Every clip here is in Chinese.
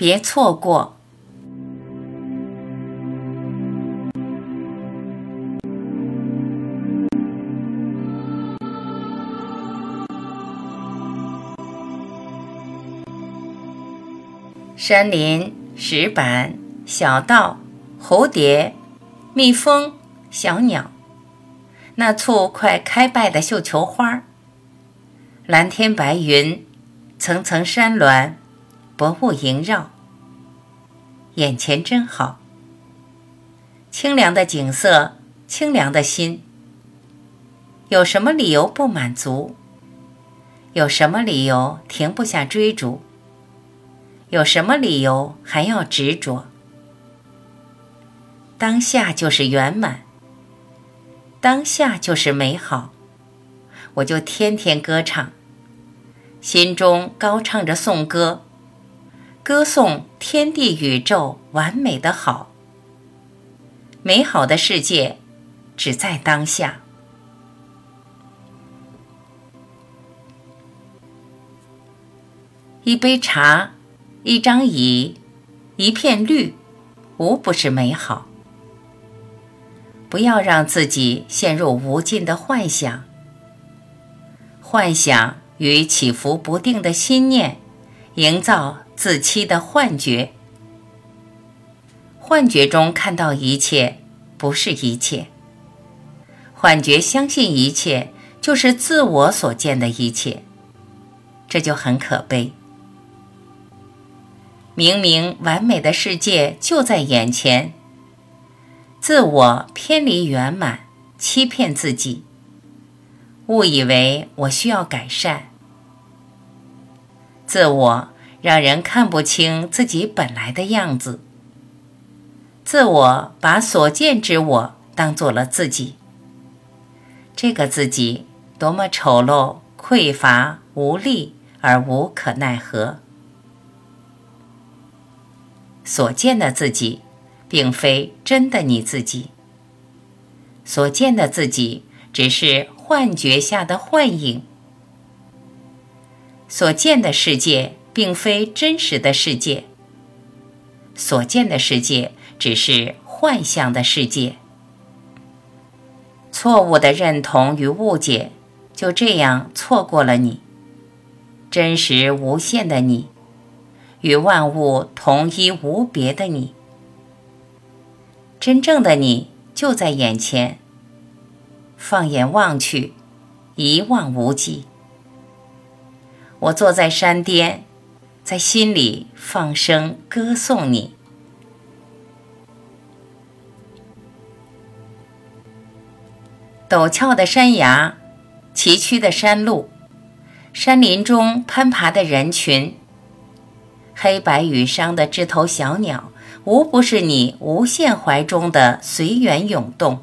别错过。山林、石板、小道、蝴蝶、蜜蜂、小鸟，那簇快开败的绣球花，蓝天白云，层层山峦，薄雾萦绕，眼前真好。清凉的景色，清凉的心，有什么理由不满足？有什么理由停不下追逐？有什么理由还要执着？当下就是圆满，当下就是美好，我就天天歌唱，心中高唱着颂歌，歌颂天地宇宙完美的好，美好的世界只在当下。一杯茶。一张椅，一片绿，无不是美好。不要让自己陷入无尽的幻想。幻想与起伏不定的心念，营造自欺的幻觉。幻觉中看到一切，不是一切。幻觉相信一切，就是自我所见的一切，这就很可悲。明明完美的世界就在眼前，自我偏离圆满，欺骗自己，误以为我需要改善，自我让人看不清自己本来的样子，自我把所见之我当做了自己，这个自己多么丑陋、匮乏、无力而无可奈何。所见的自己，并非真的你自己。所见的自己，只是幻觉下的幻影。所见的世界，并非真实的世界。所见的世界，只是幻象的世界。错误的认同与误解，就这样错过了你，真实无限的你。与万物同一无别的你，真正的你就在眼前。放眼望去，一望无际。我坐在山巅，在心里放声歌颂你。陡峭的山崖，崎岖的山路，山林中攀爬的人群。黑白羽裳的枝头小鸟，无不是你无限怀中的随缘涌动。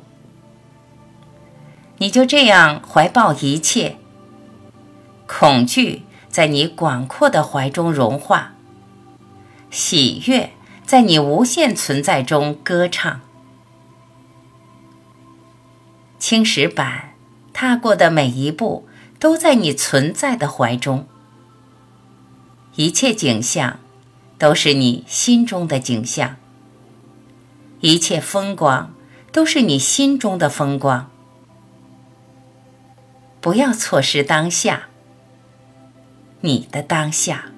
你就这样怀抱一切，恐惧在你广阔的怀中融化，喜悦在你无限存在中歌唱。青石板踏过的每一步，都在你存在的怀中，一切景象。都是你心中的景象，一切风光都是你心中的风光。不要错失当下，你的当下。